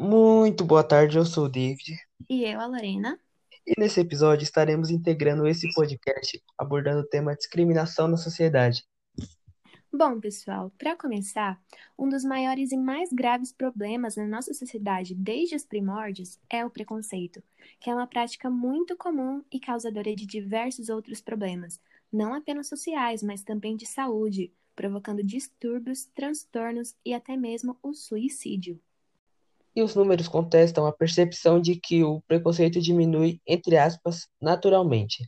Muito boa tarde, eu sou o David. E eu, a Lorena. E nesse episódio estaremos integrando esse podcast abordando o tema discriminação na sociedade. Bom, pessoal, para começar, um dos maiores e mais graves problemas na nossa sociedade desde os primórdios é o preconceito, que é uma prática muito comum e causadora de diversos outros problemas, não apenas sociais, mas também de saúde, provocando distúrbios, transtornos e até mesmo o suicídio. E os números contestam a percepção de que o preconceito diminui, entre aspas, naturalmente,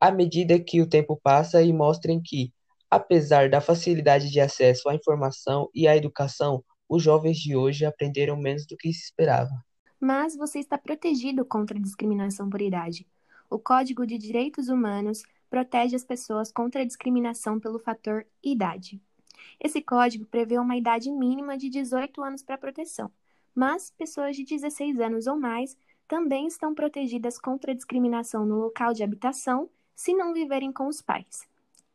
à medida que o tempo passa e mostrem que, apesar da facilidade de acesso à informação e à educação, os jovens de hoje aprenderam menos do que se esperava. Mas você está protegido contra a discriminação por idade. O Código de Direitos Humanos protege as pessoas contra a discriminação pelo fator idade. Esse código prevê uma idade mínima de 18 anos para proteção mas pessoas de 16 anos ou mais também estão protegidas contra a discriminação no local de habitação se não viverem com os pais.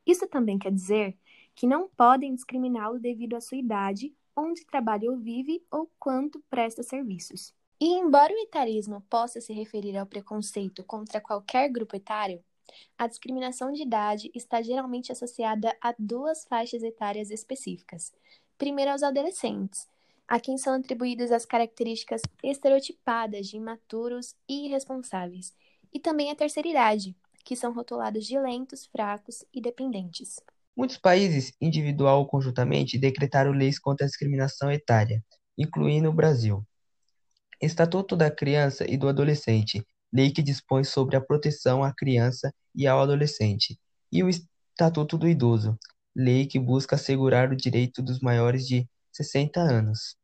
Isso também quer dizer que não podem discriminá-lo devido à sua idade, onde trabalha ou vive ou quanto presta serviços. E embora o etarismo possa se referir ao preconceito contra qualquer grupo etário, a discriminação de idade está geralmente associada a duas faixas etárias específicas. Primeiro aos adolescentes, a quem são atribuídas as características estereotipadas de imaturos e irresponsáveis, e também a terceira idade, que são rotulados de lentos, fracos e dependentes. Muitos países, individual ou conjuntamente, decretaram leis contra a discriminação etária, incluindo o Brasil. Estatuto da Criança e do Adolescente, lei que dispõe sobre a proteção à criança e ao adolescente, e o Estatuto do Idoso, lei que busca assegurar o direito dos maiores de 60 anos.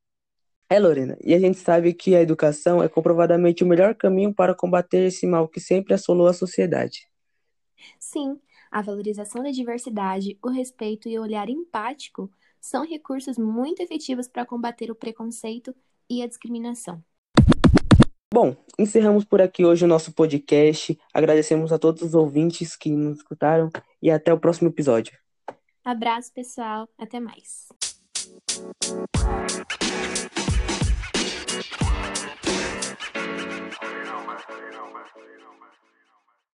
É, Lorena, e a gente sabe que a educação é comprovadamente o melhor caminho para combater esse mal que sempre assolou a sociedade. Sim, a valorização da diversidade, o respeito e o olhar empático são recursos muito efetivos para combater o preconceito e a discriminação. Bom, encerramos por aqui hoje o nosso podcast. Agradecemos a todos os ouvintes que nos escutaram e até o próximo episódio. Abraço, pessoal. Até mais.